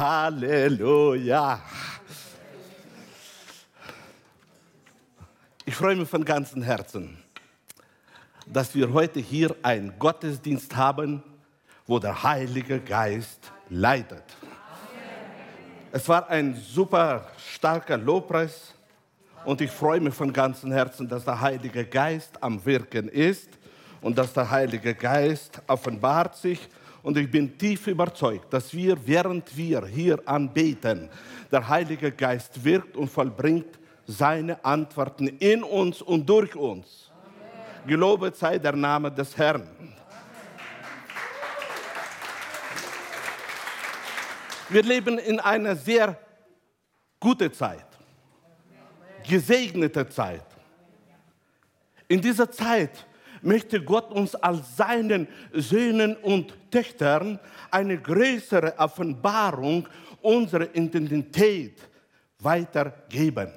Halleluja. Ich freue mich von ganzem Herzen, dass wir heute hier einen Gottesdienst haben, wo der Heilige Geist leitet. Es war ein super starker Lobpreis und ich freue mich von ganzem Herzen, dass der Heilige Geist am Wirken ist und dass der Heilige Geist offenbart sich. Und ich bin tief überzeugt, dass wir, während wir hier anbeten, der Heilige Geist wirkt und vollbringt seine Antworten in uns und durch uns. Amen. Gelobet sei der Name des Herrn. Wir leben in einer sehr guten Zeit, gesegnete Zeit. In dieser Zeit möchte Gott uns als seinen Söhnen und Töchtern eine größere Offenbarung unserer Identität weitergeben.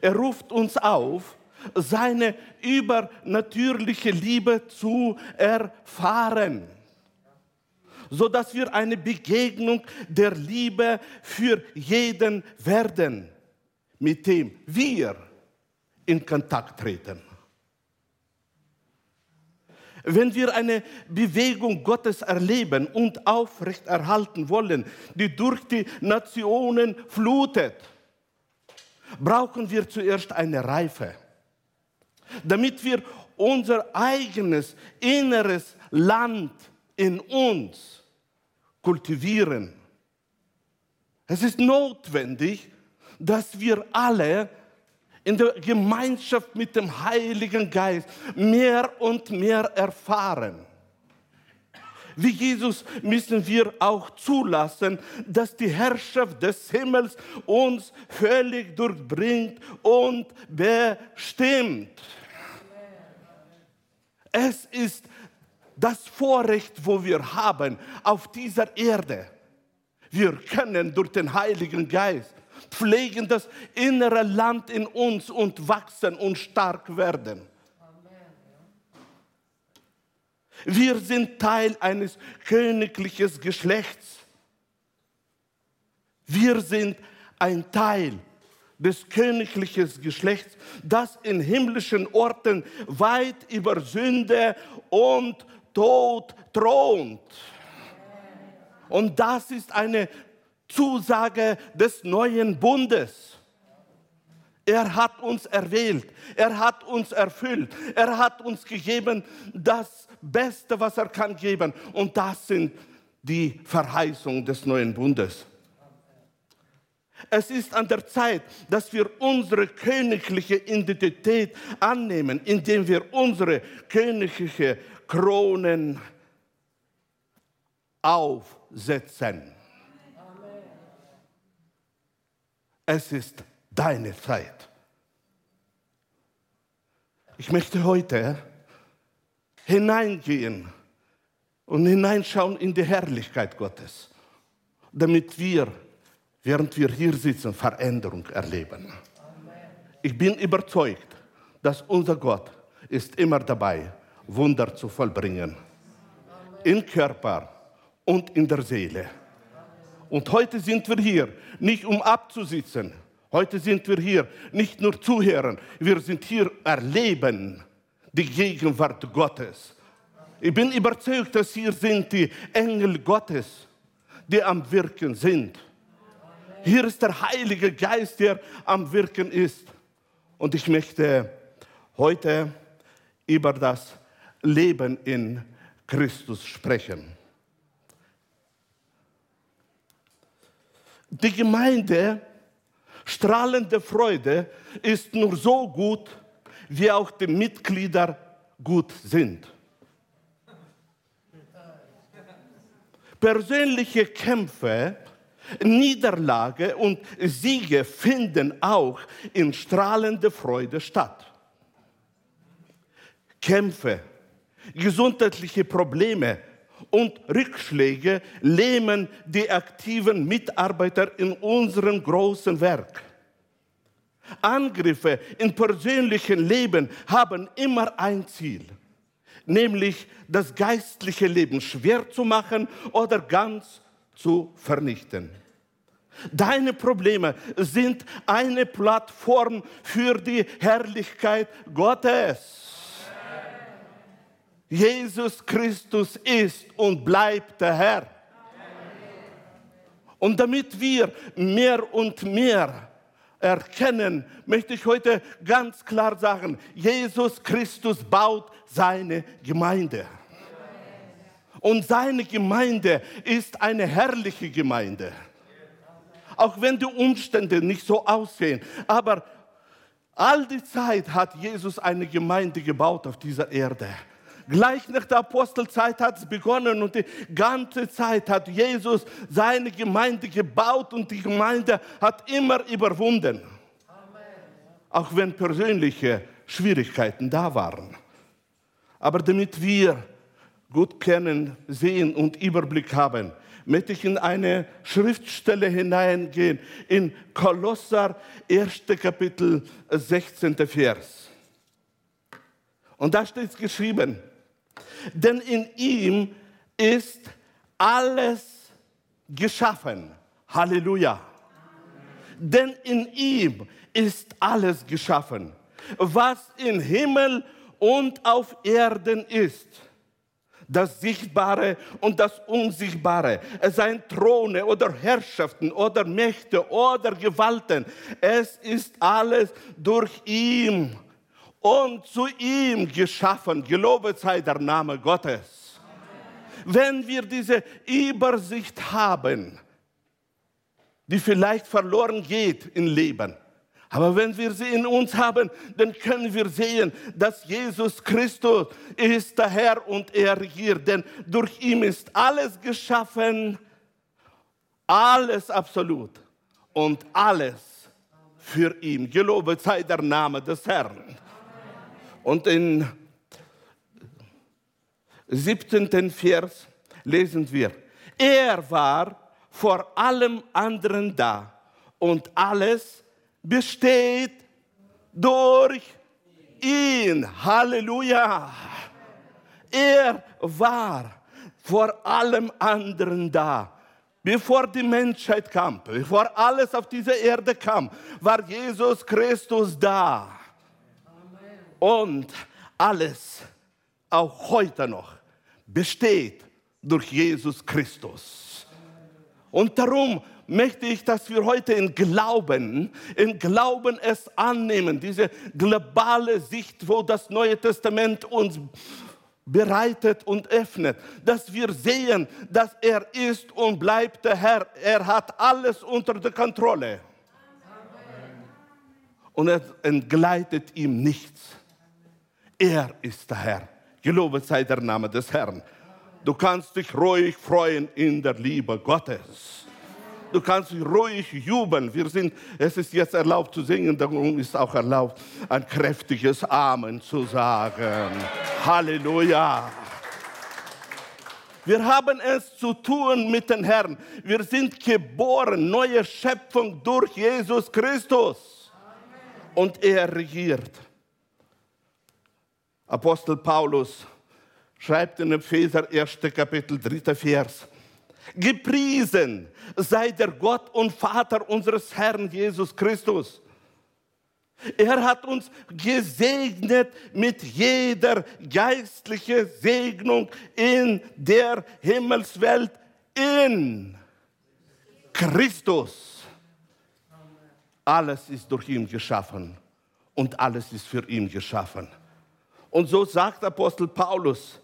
Er ruft uns auf, seine übernatürliche Liebe zu erfahren, sodass wir eine Begegnung der Liebe für jeden werden, mit dem wir in Kontakt treten. Wenn wir eine Bewegung Gottes erleben und aufrechterhalten wollen, die durch die Nationen flutet, brauchen wir zuerst eine Reife, damit wir unser eigenes inneres Land in uns kultivieren. Es ist notwendig, dass wir alle in der Gemeinschaft mit dem Heiligen Geist mehr und mehr erfahren. Wie Jesus müssen wir auch zulassen, dass die Herrschaft des Himmels uns völlig durchbringt und bestimmt. Es ist das Vorrecht, wo wir haben auf dieser Erde. Wir können durch den Heiligen Geist pflegen das innere Land in uns und wachsen und stark werden. Wir sind Teil eines königlichen Geschlechts. Wir sind ein Teil des königlichen Geschlechts, das in himmlischen Orten weit über Sünde und Tod thront. Und das ist eine Zusage des neuen Bundes. Er hat uns erwählt, er hat uns erfüllt, er hat uns gegeben das Beste, was er kann geben. Und das sind die Verheißungen des neuen Bundes. Es ist an der Zeit, dass wir unsere königliche Identität annehmen, indem wir unsere königliche Kronen aufsetzen. Es ist deine Zeit. Ich möchte heute hineingehen und hineinschauen in die Herrlichkeit Gottes, damit wir, während wir hier sitzen, Veränderung erleben. Ich bin überzeugt, dass unser Gott ist immer dabei, Wunder zu vollbringen. Im Körper und in der Seele. Und heute sind wir hier, nicht um abzusitzen. Heute sind wir hier, nicht nur zuhören. Wir sind hier, erleben die Gegenwart Gottes. Ich bin überzeugt, dass hier sind die Engel Gottes, die am Wirken sind. Hier ist der Heilige Geist, der am Wirken ist. Und ich möchte heute über das Leben in Christus sprechen. Die Gemeinde, strahlende Freude, ist nur so gut, wie auch die Mitglieder gut sind. Persönliche Kämpfe, Niederlage und Siege finden auch in strahlender Freude statt. Kämpfe, gesundheitliche Probleme, und Rückschläge lähmen die aktiven Mitarbeiter in unserem großen Werk. Angriffe im persönlichen Leben haben immer ein Ziel. nämlich das geistliche Leben schwer zu machen oder ganz zu vernichten. Deine Probleme sind eine Plattform für die Herrlichkeit Gottes. Jesus Christus ist und bleibt der Herr. Und damit wir mehr und mehr erkennen, möchte ich heute ganz klar sagen, Jesus Christus baut seine Gemeinde. Und seine Gemeinde ist eine herrliche Gemeinde. Auch wenn die Umstände nicht so aussehen. Aber all die Zeit hat Jesus eine Gemeinde gebaut auf dieser Erde. Gleich nach der Apostelzeit hat es begonnen und die ganze Zeit hat Jesus seine Gemeinde gebaut und die Gemeinde hat immer überwunden. Auch wenn persönliche Schwierigkeiten da waren. Aber damit wir gut kennen, sehen und Überblick haben, möchte ich in eine Schriftstelle hineingehen, in Kolosser 1. Kapitel 16. Vers. Und da steht geschrieben, denn in ihm ist alles geschaffen. Halleluja. Denn in ihm ist alles geschaffen, was im Himmel und auf Erden ist. Das Sichtbare und das Unsichtbare. Es seien Throne oder Herrschaften oder Mächte oder Gewalten. Es ist alles durch ihn und zu ihm geschaffen. Gelobet sei der Name Gottes. Wenn wir diese Übersicht haben, die vielleicht verloren geht im Leben, aber wenn wir sie in uns haben, dann können wir sehen, dass Jesus Christus ist der Herr und er regiert. Denn durch ihn ist alles geschaffen, alles absolut und alles für ihn. Gelobet sei der Name des Herrn. Und in 17. Vers lesen wir, er war vor allem anderen da und alles besteht durch ihn. Halleluja. Er war vor allem anderen da. Bevor die Menschheit kam, bevor alles auf diese Erde kam, war Jesus Christus da. Und alles, auch heute noch, besteht durch Jesus Christus. Und darum möchte ich, dass wir heute in Glauben, in Glauben es annehmen, diese globale Sicht, wo das Neue Testament uns bereitet und öffnet, dass wir sehen, dass er ist und bleibt der Herr. Er hat alles unter der Kontrolle. Und es entgleitet ihm nichts. Er ist der Herr. Gelobet sei der Name des Herrn. Du kannst dich ruhig freuen in der Liebe Gottes. Du kannst dich ruhig jubeln. Wir sind, es ist jetzt erlaubt zu singen, darum ist auch erlaubt, ein kräftiges Amen zu sagen. Halleluja. Wir haben es zu tun mit dem Herrn. Wir sind geboren, neue Schöpfung durch Jesus Christus. Und er regiert. Apostel Paulus schreibt in Epheser 1. Kapitel 3. Vers. Gepriesen sei der Gott und Vater unseres Herrn Jesus Christus. Er hat uns gesegnet mit jeder geistlichen Segnung in der Himmelswelt in Christus. Alles ist durch ihn geschaffen und alles ist für ihn geschaffen. Und so sagt Apostel Paulus,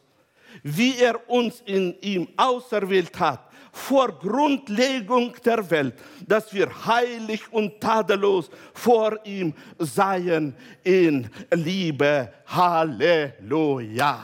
wie er uns in ihm auserwählt hat, vor Grundlegung der Welt, dass wir heilig und tadellos vor ihm seien in Liebe. Halleluja.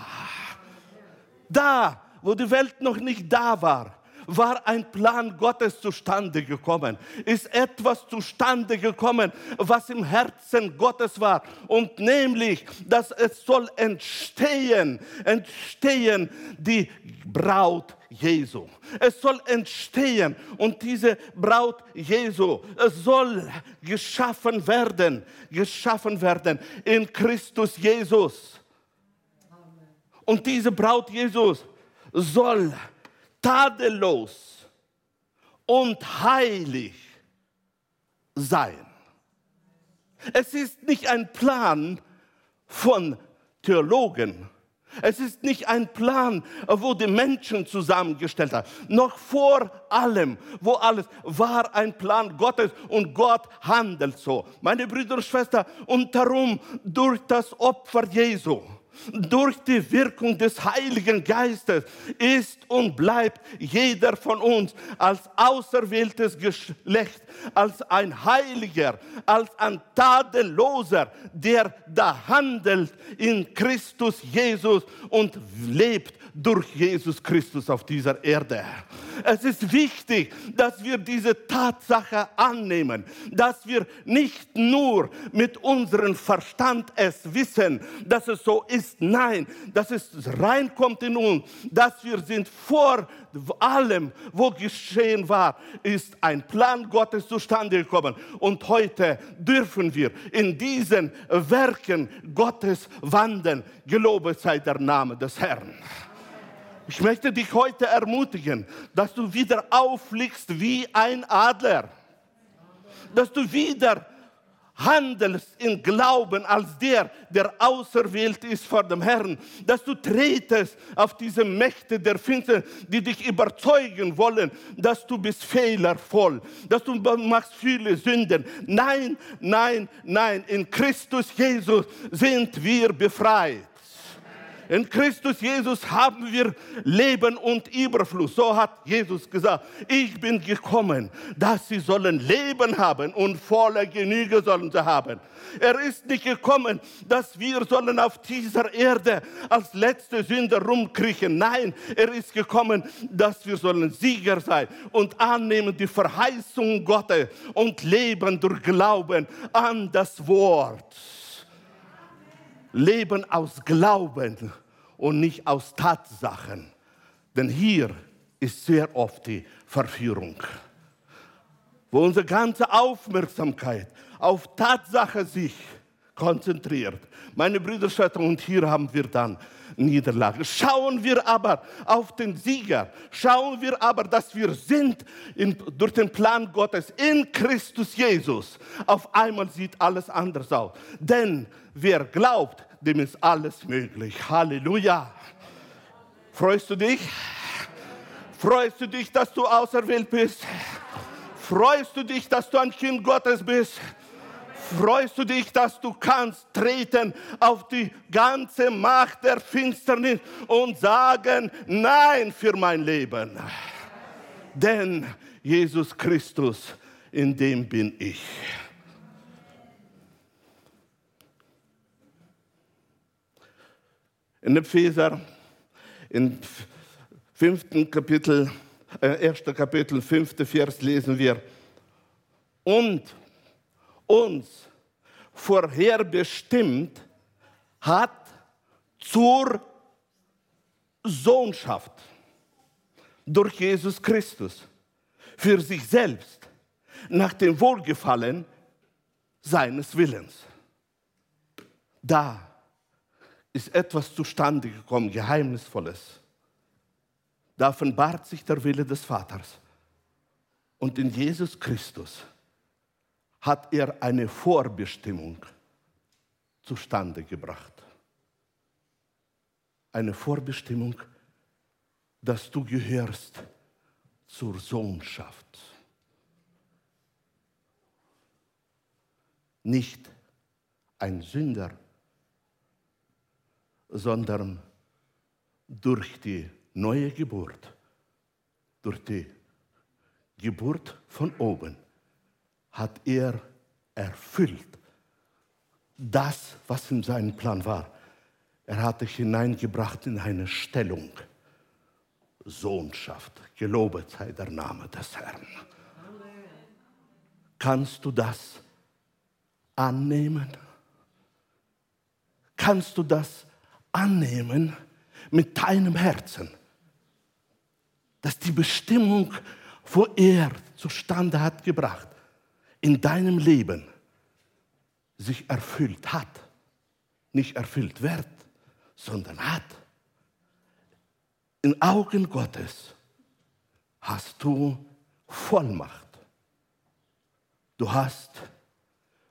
Da, wo die Welt noch nicht da war, war ein Plan Gottes zustande gekommen, ist etwas zustande gekommen, was im Herzen Gottes war. Und nämlich, dass es soll entstehen, entstehen die Braut Jesu. Es soll entstehen und diese Braut Jesu soll geschaffen werden, geschaffen werden in Christus Jesus. Und diese Braut Jesus soll tadellos und heilig sein. Es ist nicht ein Plan von Theologen. Es ist nicht ein Plan, wo die Menschen zusammengestellt haben. Noch vor allem, wo alles war ein Plan Gottes und Gott handelt so. Meine Brüder und Schwestern, und darum durch das Opfer Jesu durch die Wirkung des Heiligen Geistes ist und bleibt jeder von uns als auserwähltes Geschlecht, als ein Heiliger, als ein Tadelloser, der da handelt in Christus Jesus und lebt durch Jesus Christus auf dieser Erde. Es ist wichtig, dass wir diese Tatsache annehmen, dass wir nicht nur mit unserem Verstand es wissen, dass es so ist, nein, dass es reinkommt in uns, dass wir sind vor allem, wo geschehen war, ist ein Plan Gottes zustande gekommen. Und heute dürfen wir in diesen Werken Gottes wandeln. Gelobet sei der Name des Herrn. Ich möchte dich heute ermutigen, dass du wieder auffliegst wie ein Adler. Dass du wieder handelst in Glauben als der, der auserwählt ist vor dem Herrn, dass du tretest auf diese Mächte der Finsternis, die dich überzeugen wollen, dass du bist fehlervoll, dass du machst viele Sünden. Nein, nein, nein, in Christus Jesus sind wir befreit. In Christus Jesus haben wir Leben und Überfluss. So hat Jesus gesagt, ich bin gekommen, dass sie sollen Leben haben und volle Genüge sollen sie haben. Er ist nicht gekommen, dass wir sollen auf dieser Erde als letzte Sünder rumkriechen. Nein, er ist gekommen, dass wir sollen Sieger sein und annehmen die Verheißung Gottes und leben durch Glauben an das Wort. Leben aus Glauben und nicht aus Tatsachen. Denn hier ist sehr oft die Verführung, wo unsere ganze Aufmerksamkeit auf Tatsache sich konzentriert. Meine Brüder, und hier haben wir dann Niederlage. Schauen wir aber auf den Sieger. Schauen wir aber, dass wir sind in, durch den Plan Gottes in Christus Jesus. Auf einmal sieht alles anders aus. Denn wer glaubt, dem ist alles möglich. Halleluja. Freust du dich? Freust du dich, dass du auserwählt bist? Freust du dich, dass du ein Kind Gottes bist? Freust du dich, dass du kannst treten auf die ganze Macht der Finsternis und sagen, nein für mein Leben. Denn Jesus Christus, in dem bin ich. In Epheser, im fünften Kapitel, äh, erster Kapitel, fünfter Vers lesen wir, und uns vorherbestimmt hat zur Sohnschaft durch Jesus Christus für sich selbst nach dem Wohlgefallen seines Willens. Da ist etwas zustande gekommen, Geheimnisvolles. Da offenbart sich der Wille des Vaters. Und in Jesus Christus hat er eine Vorbestimmung zustande gebracht. Eine Vorbestimmung, dass du gehörst zur Sohnschaft. Nicht ein Sünder, sondern durch die neue Geburt, durch die Geburt von oben, hat er erfüllt das, was in seinem Plan war. Er hat dich hineingebracht in eine Stellung, Sohnschaft. Gelobet sei der Name des Herrn. Kannst du das annehmen? Kannst du das annehmen mit deinem Herzen, dass die Bestimmung, wo er zustande hat gebracht, in deinem Leben sich erfüllt hat. Nicht erfüllt wird, sondern hat. in Augen Gottes hast du Vollmacht. Du hast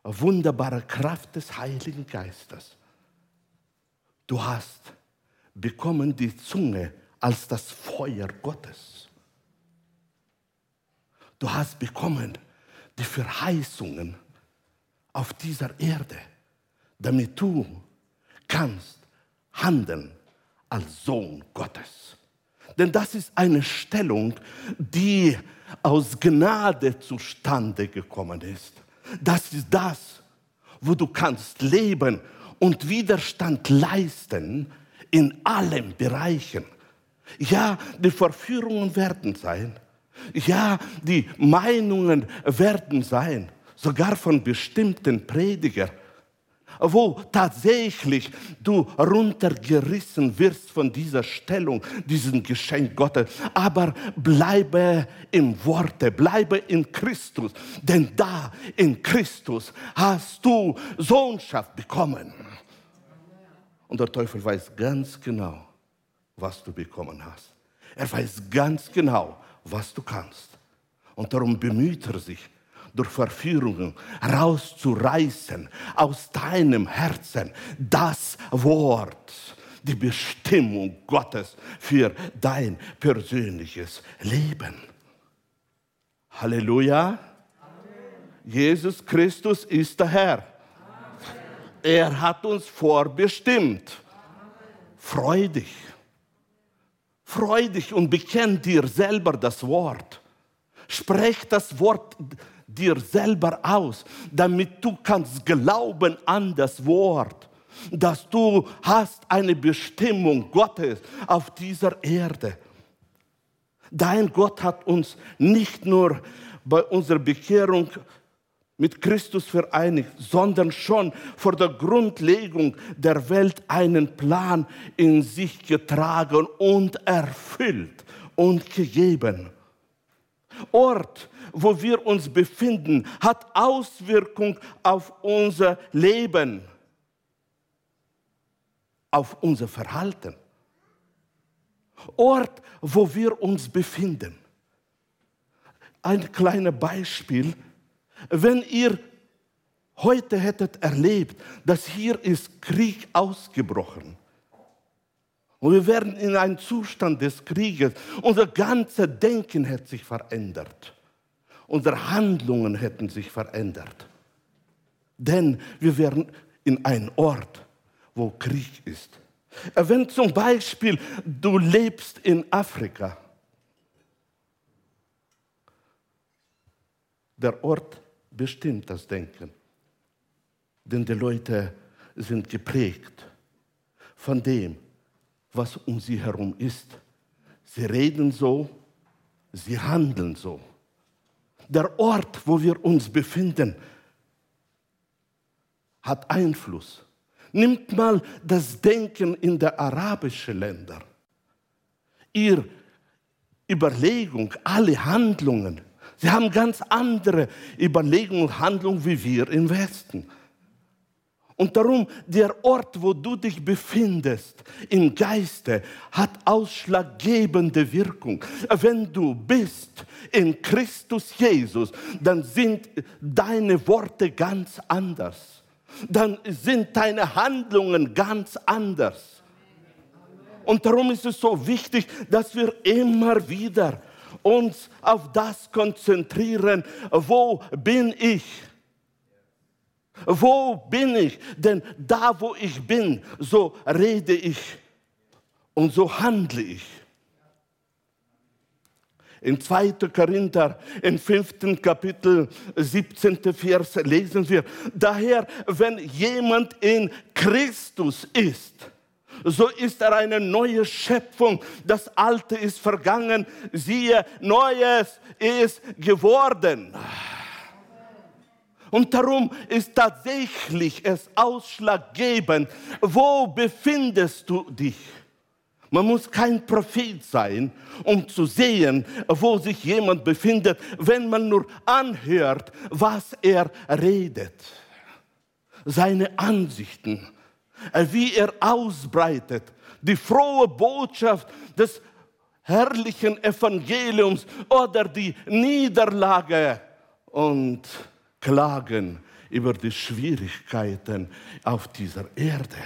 wunderbare Kraft des Heiligen Geistes. Du hast bekommen die Zunge als das Feuer Gottes. Du hast bekommen die Verheißungen auf dieser Erde, damit du kannst handeln als Sohn Gottes. Denn das ist eine Stellung, die aus Gnade zustande gekommen ist. Das ist das, wo du kannst leben und Widerstand leisten in allen Bereichen. Ja, die Verführungen werden sein. Ja, die Meinungen werden sein, sogar von bestimmten Predigern wo tatsächlich du runtergerissen wirst von dieser Stellung, diesem Geschenk Gottes. Aber bleibe im Worte, bleibe in Christus, denn da in Christus hast du Sohnschaft bekommen. Und der Teufel weiß ganz genau, was du bekommen hast. Er weiß ganz genau, was du kannst. Und darum bemüht er sich, durch Verführungen rauszureißen aus deinem Herzen das Wort, die Bestimmung Gottes für dein persönliches Leben. Halleluja. Amen. Jesus Christus ist der Herr. Amen. Er hat uns vorbestimmt. Freu dich. Freu dich und bekenn dir selber das Wort. Sprech das Wort dir selber aus, damit du kannst glauben an das Wort, dass du hast eine Bestimmung Gottes auf dieser Erde. Dein Gott hat uns nicht nur bei unserer Bekehrung mit Christus vereinigt, sondern schon vor der Grundlegung der Welt einen Plan in sich getragen und erfüllt und gegeben. Ort, wo wir uns befinden, hat Auswirkung auf unser Leben, auf unser Verhalten. Ort, wo wir uns befinden. Ein kleines Beispiel. Wenn ihr heute hättet erlebt, dass hier ist Krieg ausgebrochen und wir werden in einen Zustand des Krieges, unser ganzes Denken hätte sich verändert. Unsere Handlungen hätten sich verändert. Denn wir wären in einem Ort, wo Krieg ist. Wenn zum Beispiel du lebst in Afrika, der Ort bestimmt das Denken. Denn die Leute sind geprägt von dem, was um sie herum ist. Sie reden so, sie handeln so der Ort, wo wir uns befinden, hat Einfluss. Nimmt mal das Denken in der arabischen Länder. Ihr Überlegung, alle Handlungen, sie haben ganz andere Überlegungen und Handlungen wie wir im Westen. Und darum, der Ort, wo du dich befindest, im Geiste, hat ausschlaggebende Wirkung. Wenn du bist in Christus Jesus, dann sind deine Worte ganz anders. Dann sind deine Handlungen ganz anders. Und darum ist es so wichtig, dass wir immer wieder uns auf das konzentrieren, wo bin ich? Wo bin ich? Denn da, wo ich bin, so rede ich und so handle ich. In 2. Korinther, im 5. Kapitel, 17. Vers lesen wir, daher, wenn jemand in Christus ist, so ist er eine neue Schöpfung. Das Alte ist vergangen, siehe, Neues ist geworden. Und darum ist tatsächlich es ausschlaggebend, wo befindest du dich? Man muss kein Prophet sein, um zu sehen, wo sich jemand befindet, wenn man nur anhört, was er redet. Seine Ansichten, wie er ausbreitet, die frohe Botschaft des herrlichen Evangeliums oder die Niederlage und Klagen über die Schwierigkeiten auf dieser Erde.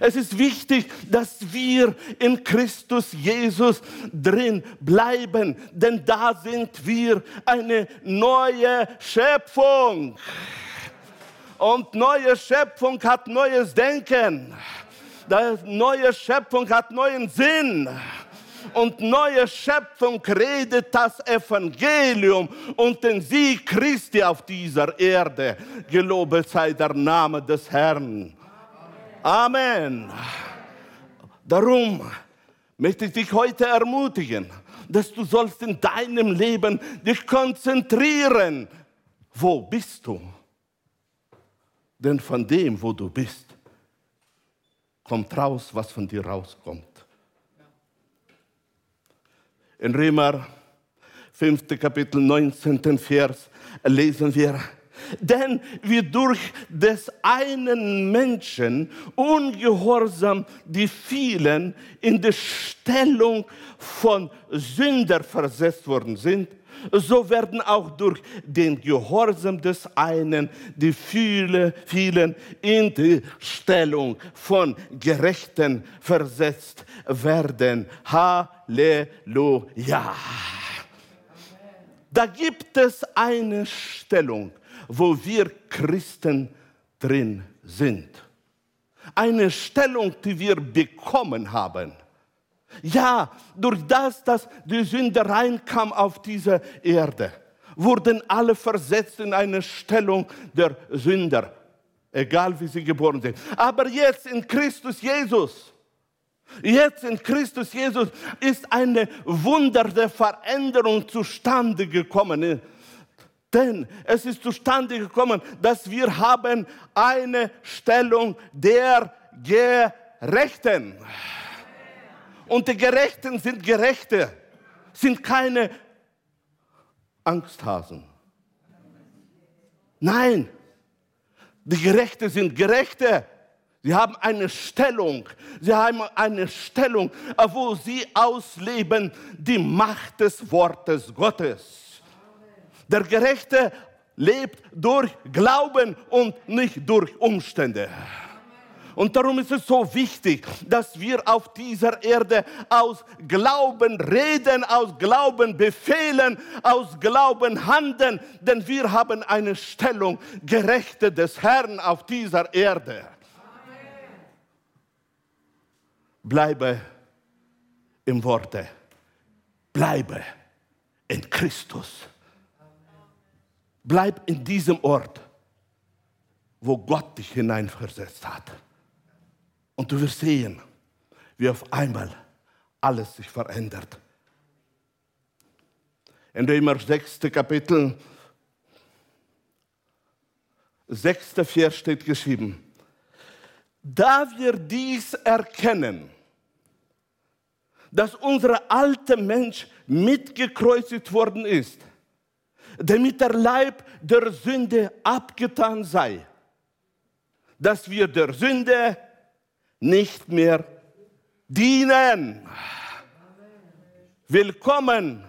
Es ist wichtig, dass wir in Christus Jesus drin bleiben, denn da sind wir eine neue Schöpfung. Und neue Schöpfung hat neues Denken. Neue Schöpfung hat neuen Sinn und neue Schöpfung redet das Evangelium und den Sieg Christi auf dieser Erde. Gelobet sei der Name des Herrn. Amen. Darum möchte ich dich heute ermutigen, dass du sollst in deinem Leben dich konzentrieren. Wo bist du? Denn von dem, wo du bist, kommt raus, was von dir rauskommt. In Römer 5. Kapitel 19. Vers lesen wir, denn wie durch des einen Menschen ungehorsam die vielen in die Stellung von Sünder versetzt worden sind, so werden auch durch den Gehorsam des einen die viele, vielen in die Stellung von Gerechten versetzt werden. Halleluja. Da gibt es eine Stellung, wo wir Christen drin sind. Eine Stellung, die wir bekommen haben. Ja, durch das, dass die Sünde reinkam auf diese Erde, wurden alle versetzt in eine Stellung der Sünder, egal wie sie geboren sind. Aber jetzt in Christus Jesus, jetzt in Christus Jesus ist eine Wunder der Veränderung zustande gekommen. Denn es ist zustande gekommen, dass wir haben eine Stellung der Gerechten. Und die Gerechten sind Gerechte, sind keine Angsthasen. Nein, die Gerechte sind Gerechte. Sie haben eine Stellung, sie haben eine Stellung, wo sie ausleben die Macht des Wortes Gottes. Der Gerechte lebt durch Glauben und nicht durch Umstände. Und darum ist es so wichtig, dass wir auf dieser Erde aus Glauben reden, aus Glauben befehlen, aus Glauben handeln, denn wir haben eine Stellung Gerechte des Herrn auf dieser Erde. Bleibe im Worte, bleibe in Christus. Bleib in diesem Ort, wo Gott dich hineinversetzt hat. Und du wirst sehen, wie auf einmal alles sich verändert. In Römer 6. Kapitel, 6. Vers steht geschrieben, da wir dies erkennen, dass unser alter Mensch mitgekreuzigt worden ist, damit der Leib der Sünde abgetan sei, dass wir der Sünde nicht mehr dienen. Willkommen,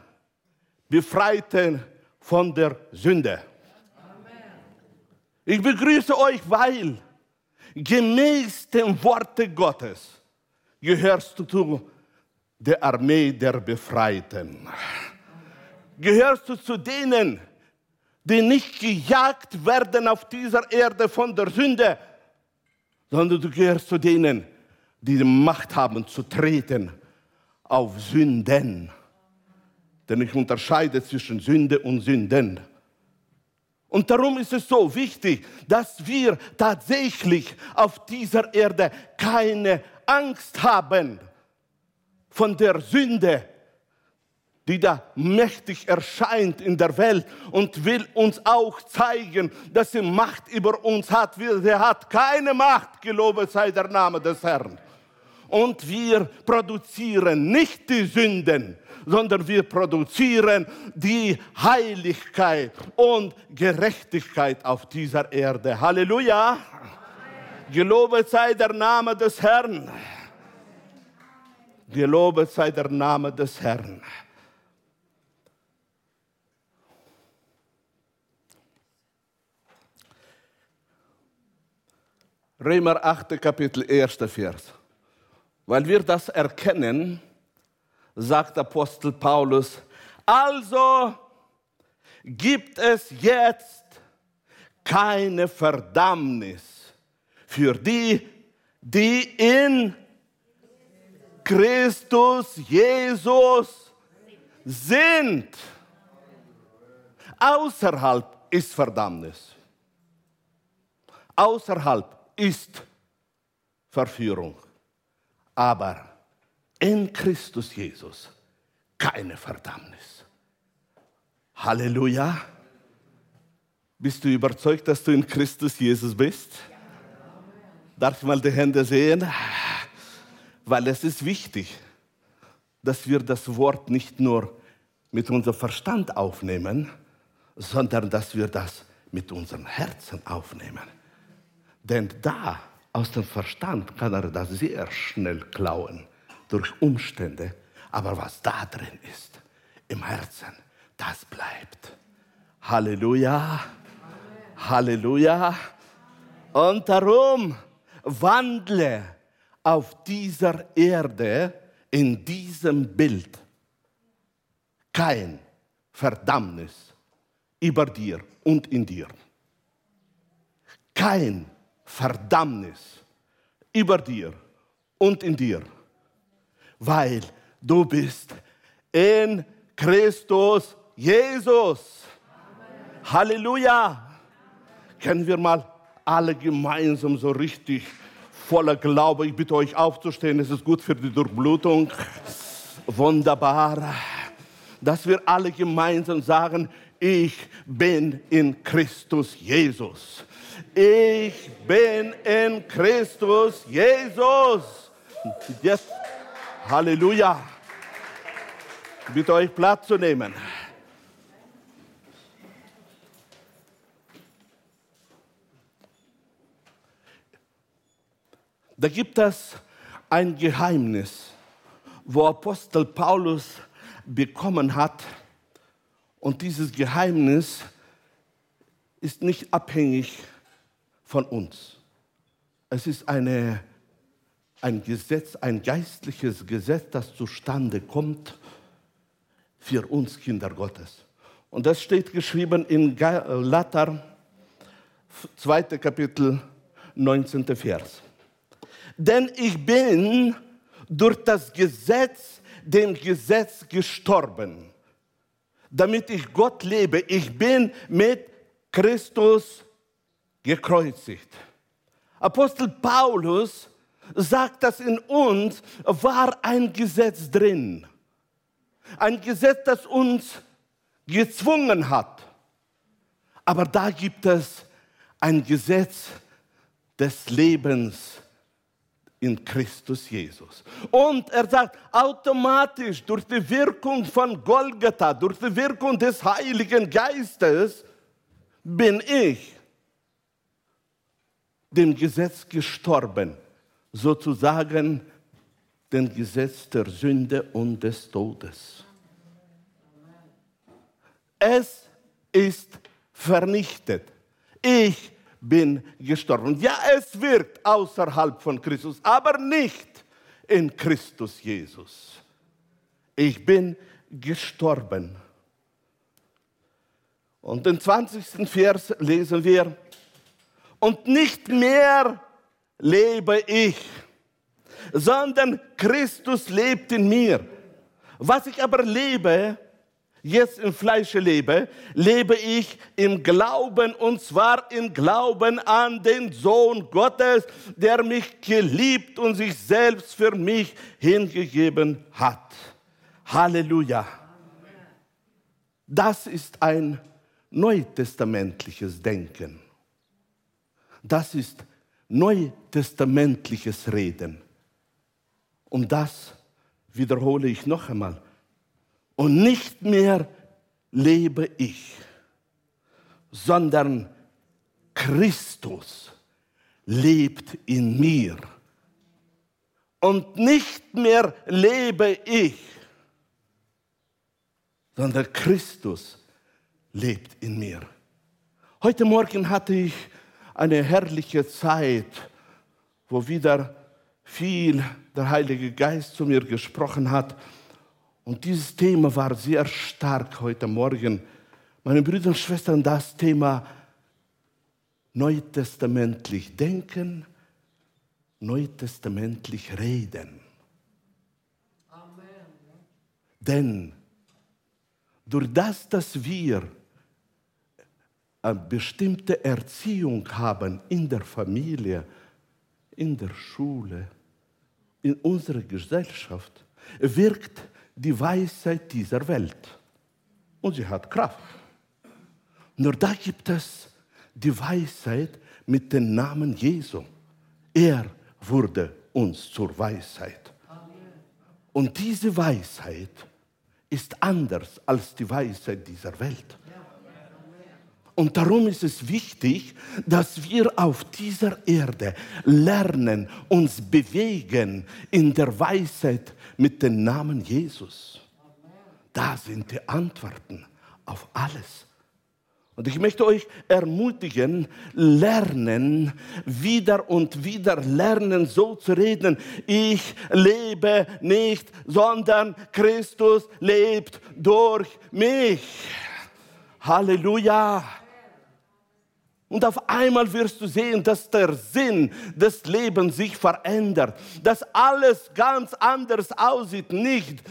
Befreiten von der Sünde. Ich begrüße euch, weil gemäß dem Worte Gottes gehörst du der Armee der Befreiten. Gehörst du zu denen, die nicht gejagt werden auf dieser Erde von der Sünde, sondern du gehörst zu denen, die die Macht haben zu treten auf Sünden. Denn ich unterscheide zwischen Sünde und Sünden. Und darum ist es so wichtig, dass wir tatsächlich auf dieser Erde keine Angst haben von der Sünde, die da mächtig erscheint in der Welt und will uns auch zeigen, dass sie Macht über uns hat. Sie hat keine Macht, gelobet sei der Name des Herrn. Und wir produzieren nicht die Sünden, sondern wir produzieren die Heiligkeit und Gerechtigkeit auf dieser Erde. Halleluja. Gelobet sei der Name des Herrn. Gelobet sei der Name des Herrn. Römer 8. Kapitel 1. Vers. Weil wir das erkennen, sagt Apostel Paulus, also gibt es jetzt keine Verdammnis für die, die in Christus Jesus sind. Außerhalb ist Verdammnis. Außerhalb ist Verführung. Aber in Christus Jesus keine Verdammnis. Halleluja. Bist du überzeugt, dass du in Christus Jesus bist? Darf ich mal die Hände sehen? Weil es ist wichtig, dass wir das Wort nicht nur mit unserem Verstand aufnehmen, sondern dass wir das mit unserem Herzen aufnehmen. Denn da, aus dem Verstand, kann er das sehr schnell klauen, durch Umstände. Aber was da drin ist, im Herzen, das bleibt. Halleluja. Halleluja. Und darum wandle auf dieser Erde in diesem Bild kein Verdammnis über dir und in dir. Kein Verdammnis über dir und in dir, weil du bist in Christus Jesus. Amen. Halleluja. Können wir mal alle gemeinsam so richtig voller Glaube. Ich bitte euch aufzustehen, es ist gut für die Durchblutung. Wunderbar. Dass wir alle gemeinsam sagen, ich bin in Christus Jesus. Ich bin in Christus Jesus. Jetzt, Halleluja. Ich bitte euch Platz zu nehmen. Da gibt es ein Geheimnis, wo Apostel Paulus bekommen hat. Und dieses Geheimnis ist nicht abhängig von uns. Es ist eine, ein Gesetz, ein geistliches Gesetz, das zustande kommt für uns Kinder Gottes. Und das steht geschrieben in Galater, 2. Kapitel, 19. Vers. Denn ich bin durch das Gesetz, dem Gesetz gestorben, damit ich Gott lebe. Ich bin mit Christus gekreuzigt. Apostel Paulus sagt, dass in uns war ein Gesetz drin. Ein Gesetz, das uns gezwungen hat. Aber da gibt es ein Gesetz des Lebens in Christus Jesus. Und er sagt, automatisch durch die Wirkung von Golgatha, durch die Wirkung des Heiligen Geistes, bin ich dem Gesetz gestorben, sozusagen dem Gesetz der Sünde und des Todes. Es ist vernichtet. Ich bin gestorben. Ja, es wirkt außerhalb von Christus, aber nicht in Christus Jesus. Ich bin gestorben. Und den 20. Vers lesen wir, und nicht mehr lebe ich, sondern Christus lebt in mir. Was ich aber lebe, jetzt im Fleische lebe, lebe ich im Glauben und zwar im Glauben an den Sohn Gottes, der mich geliebt und sich selbst für mich hingegeben hat. Halleluja. Das ist ein neutestamentliches Denken. Das ist neutestamentliches Reden. Und das wiederhole ich noch einmal. Und nicht mehr lebe ich, sondern Christus lebt in mir. Und nicht mehr lebe ich, sondern Christus lebt in mir. Heute Morgen hatte ich eine herrliche Zeit, wo wieder viel der Heilige Geist zu mir gesprochen hat. Und dieses Thema war sehr stark heute Morgen. Meine Brüder und Schwestern, das Thema neutestamentlich denken, neutestamentlich reden. Amen. Denn durch das, dass wir eine bestimmte Erziehung haben in der Familie, in der Schule, in unserer Gesellschaft, wirkt die Weisheit dieser Welt. Und sie hat Kraft. Nur da gibt es die Weisheit mit dem Namen Jesu. Er wurde uns zur Weisheit. Und diese Weisheit ist anders als die Weisheit dieser Welt. Und darum ist es wichtig, dass wir auf dieser Erde lernen, uns bewegen in der Weisheit mit dem Namen Jesus. Da sind die Antworten auf alles. Und ich möchte euch ermutigen, lernen, wieder und wieder lernen, so zu reden. Ich lebe nicht, sondern Christus lebt durch mich. Halleluja. Und auf einmal wirst du sehen, dass der Sinn des Lebens sich verändert, dass alles ganz anders aussieht, nicht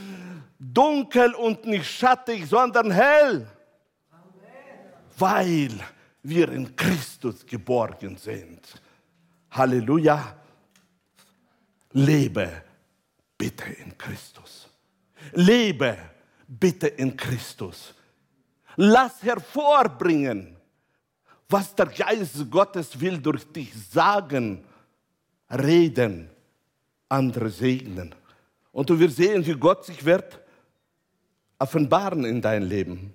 dunkel und nicht schattig, sondern hell weil wir in Christus geborgen sind. Halleluja. Lebe bitte in Christus. Lebe bitte in Christus. Lass hervorbringen, was der Geist Gottes will durch dich sagen, reden, andere segnen. Und du wirst sehen, wie Gott sich wird offenbaren in dein Leben.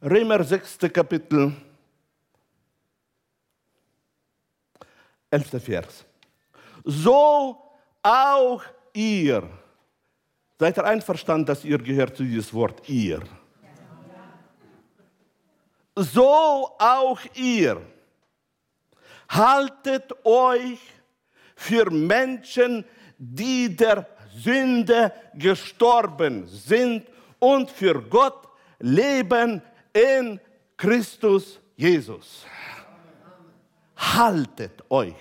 Römer 6. Kapitel, 11. Vers. So auch ihr. Seid ihr einverstanden, dass ihr gehört zu dieses Wort ihr? So auch ihr. Haltet euch für Menschen, die der Sünde gestorben sind und für Gott leben in Christus Jesus. Haltet euch.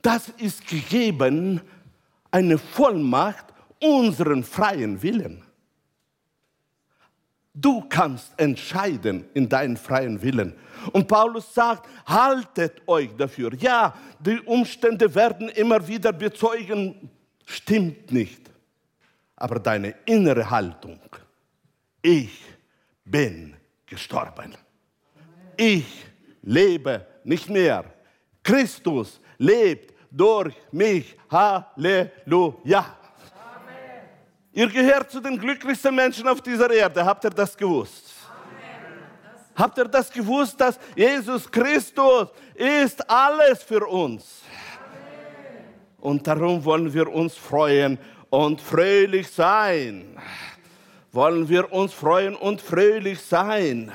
Das ist gegeben eine Vollmacht unseren freien Willen. Du kannst entscheiden in deinen freien Willen. Und Paulus sagt, haltet euch dafür. Ja, die Umstände werden immer wieder bezeugen, stimmt nicht. Aber deine innere Haltung, ich bin gestorben. Ich lebe nicht mehr. Christus lebt durch mich. Halleluja. Ihr gehört zu den glücklichsten Menschen auf dieser Erde. Habt ihr das gewusst? Habt ihr das gewusst, dass Jesus Christus ist alles für uns? Amen. Und darum wollen wir uns freuen und fröhlich sein wollen wir uns freuen und fröhlich sein.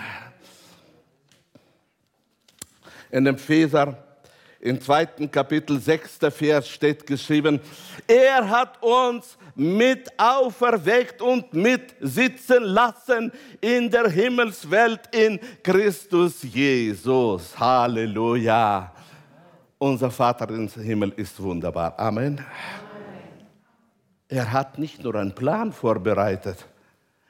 In dem Epheser im zweiten Kapitel, sechster Vers steht geschrieben, er hat uns mit auferweckt und mit sitzen lassen in der Himmelswelt in Christus Jesus. Halleluja. Unser Vater im Himmel ist wunderbar. Amen. Er hat nicht nur einen Plan vorbereitet,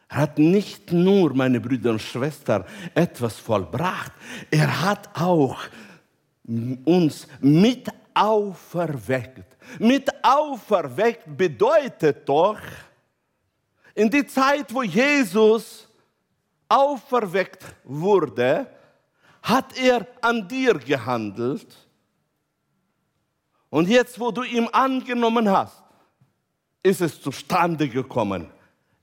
hat nicht nur, meine Brüder und Schwestern, etwas vollbracht, er hat auch uns mit auferweckt. Mit auferweckt bedeutet doch, in die Zeit, wo Jesus auferweckt wurde, hat er an dir gehandelt. Und jetzt, wo du ihm angenommen hast, ist es zustande gekommen.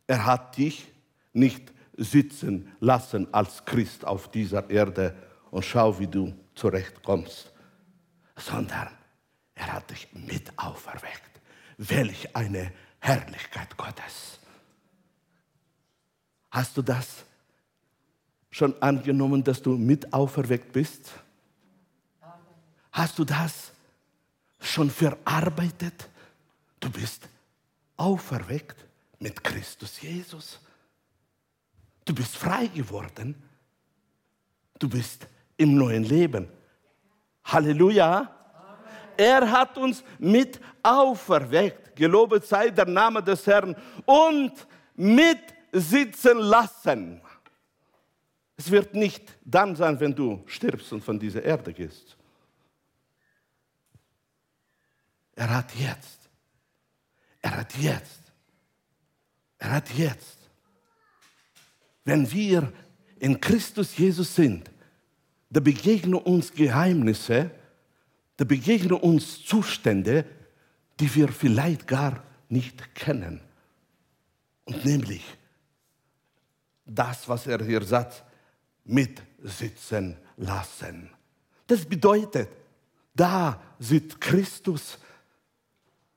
Er hat dich nicht sitzen lassen als Christ auf dieser Erde und schau, wie du zurechtkommst, sondern er hat dich mit auferweckt. Welch eine Herrlichkeit Gottes. Hast du das schon angenommen, dass du mit auferweckt bist? Hast du das schon verarbeitet? Du bist auferweckt mit Christus Jesus. Du bist frei geworden. Du bist im neuen Leben. Halleluja. Er hat uns mit auferweckt. Gelobet sei der Name des Herrn. Und mit sitzen lassen. Es wird nicht dann sein, wenn du stirbst und von dieser Erde gehst. Er hat jetzt, er hat jetzt, er hat jetzt, wenn wir in Christus Jesus sind, da begegnen uns Geheimnisse, da begegnen uns Zustände, die wir vielleicht gar nicht kennen. Und nämlich das, was er hier sagt, mitsitzen lassen. Das bedeutet, da sitzt Christus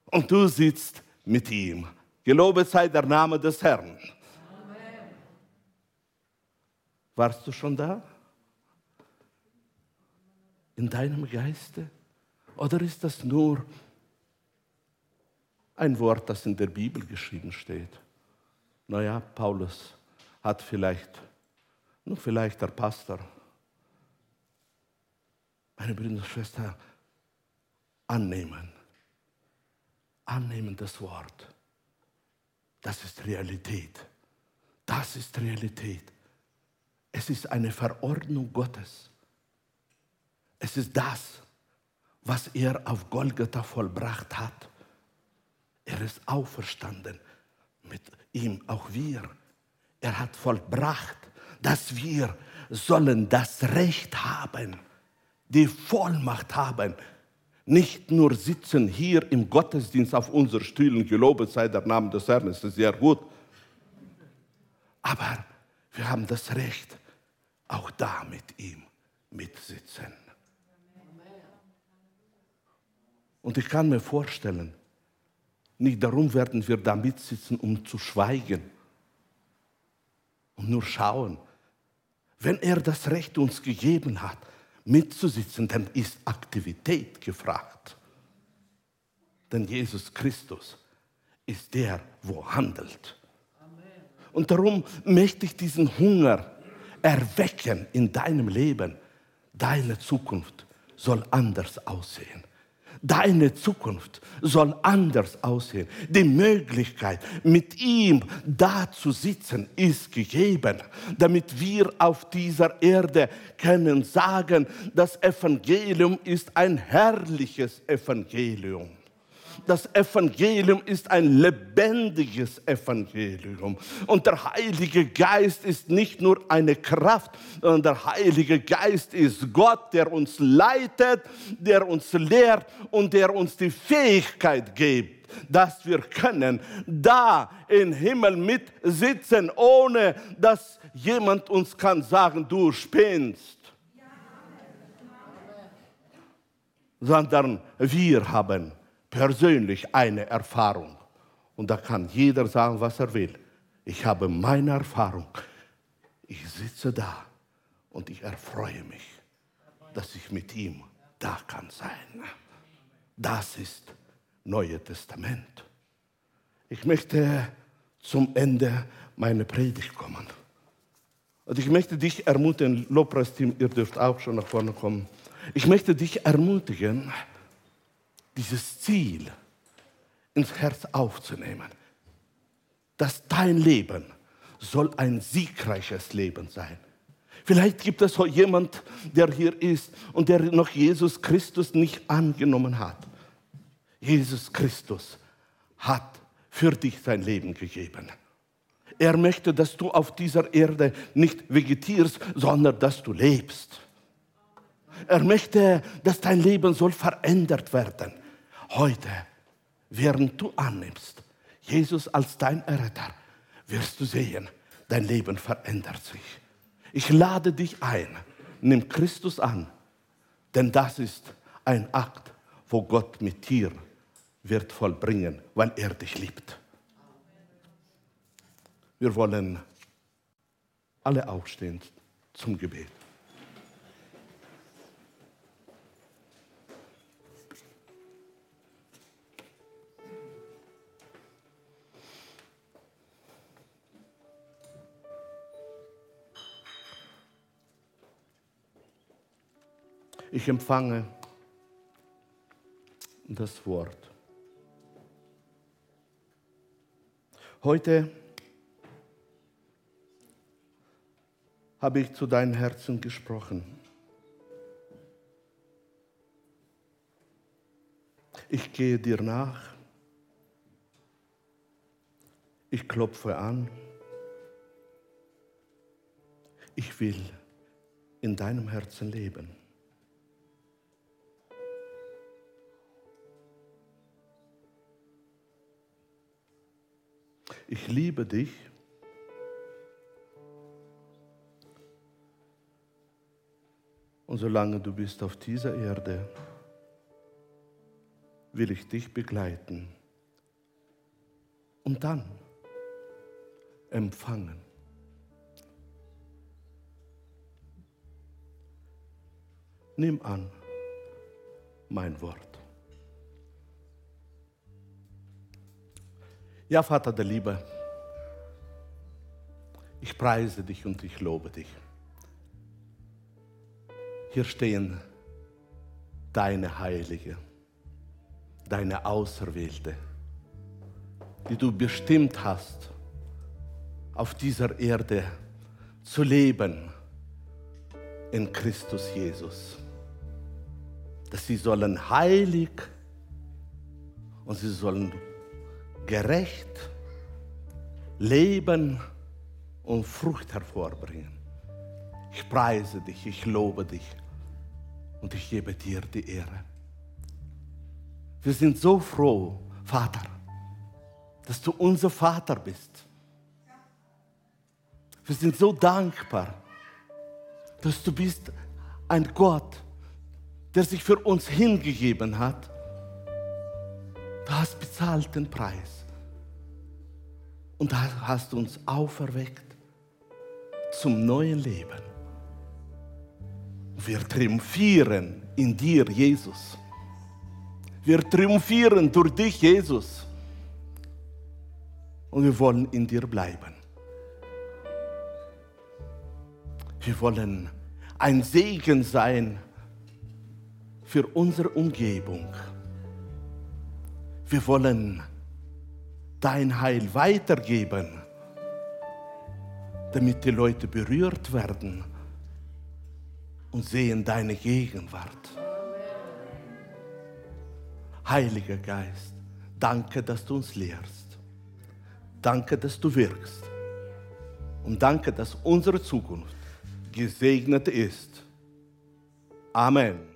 und du sitzt mit ihm. Gelobet sei der Name des Herrn. Amen. Warst du schon da? In deinem Geiste? Oder ist das nur ein Wort, das in der Bibel geschrieben steht? Naja, Paulus hat vielleicht, nur vielleicht der Pastor, meine Brüder und Schwestern, annehmen. Annehmen das Wort. Das ist Realität. Das ist Realität. Es ist eine Verordnung Gottes. Es ist das, was er auf Golgatha vollbracht hat. Er ist auferstanden. Mit ihm auch wir er hat vollbracht, dass wir sollen das Recht haben, die Vollmacht haben, nicht nur sitzen hier im Gottesdienst auf unseren Stühlen, gelobet sei der Name des Herrn, das ist sehr gut, aber wir haben das Recht, auch da mit ihm mitsitzen. Und ich kann mir vorstellen, nicht darum werden wir da mitsitzen, um zu schweigen, und nur schauen. Wenn er das Recht uns gegeben hat, mitzusitzen, dann ist Aktivität gefragt. Denn Jesus Christus ist der, wo handelt. Und darum möchte ich diesen Hunger erwecken in deinem Leben. Deine Zukunft soll anders aussehen. Deine Zukunft soll anders aussehen. Die Möglichkeit, mit ihm da zu sitzen, ist gegeben, damit wir auf dieser Erde können sagen, das Evangelium ist ein herrliches Evangelium das Evangelium ist ein lebendiges Evangelium. Und der Heilige Geist ist nicht nur eine Kraft, sondern der Heilige Geist ist Gott, der uns leitet, der uns lehrt und der uns die Fähigkeit gibt, dass wir können da im Himmel mitsitzen, ohne dass jemand uns kann sagen, du spinnst. Sondern wir haben persönlich eine Erfahrung. Und da kann jeder sagen, was er will. Ich habe meine Erfahrung. Ich sitze da und ich erfreue mich, dass ich mit ihm da kann sein. Das ist Neue Testament. Ich möchte zum Ende meiner Predigt kommen. Und ich möchte dich ermutigen, Lobpreisteam, ihr dürft auch schon nach vorne kommen. Ich möchte dich ermutigen, dieses Ziel ins Herz aufzunehmen, dass dein Leben soll ein siegreiches Leben sein. Vielleicht gibt es heute jemand, der hier ist und der noch Jesus Christus nicht angenommen hat. Jesus Christus hat für dich sein Leben gegeben. Er möchte, dass du auf dieser Erde nicht vegetierst, sondern dass du lebst. Er möchte, dass dein Leben soll verändert werden. Heute, während du annimmst, Jesus als dein Erretter, wirst du sehen, dein Leben verändert sich. Ich lade dich ein, nimm Christus an, denn das ist ein Akt, wo Gott mit dir wird vollbringen, weil er dich liebt. Wir wollen alle aufstehen zum Gebet. Ich empfange das Wort. Heute habe ich zu deinem Herzen gesprochen. Ich gehe dir nach. Ich klopfe an. Ich will in deinem Herzen leben. Ich liebe dich. Und solange du bist auf dieser Erde, will ich dich begleiten und dann empfangen. Nimm an mein Wort. Ja, Vater der Liebe, ich preise dich und ich lobe dich. Hier stehen deine Heilige, deine Auserwählte, die du bestimmt hast, auf dieser Erde zu leben in Christus Jesus. Dass sie sollen heilig und sie sollen gerecht leben und Frucht hervorbringen. Ich preise dich, ich lobe dich und ich gebe dir die Ehre. Wir sind so froh, Vater, dass du unser Vater bist. Wir sind so dankbar, dass du bist ein Gott, der sich für uns hingegeben hat Du hast bezahlt den Preis. Und hast uns auferweckt zum neuen Leben. Wir triumphieren in dir, Jesus. Wir triumphieren durch dich, Jesus. Und wir wollen in dir bleiben. Wir wollen ein Segen sein für unsere Umgebung. Wir wollen dein Heil weitergeben, damit die Leute berührt werden und sehen deine Gegenwart. Heiliger Geist, danke, dass du uns lehrst. Danke, dass du wirkst. Und danke, dass unsere Zukunft gesegnet ist. Amen.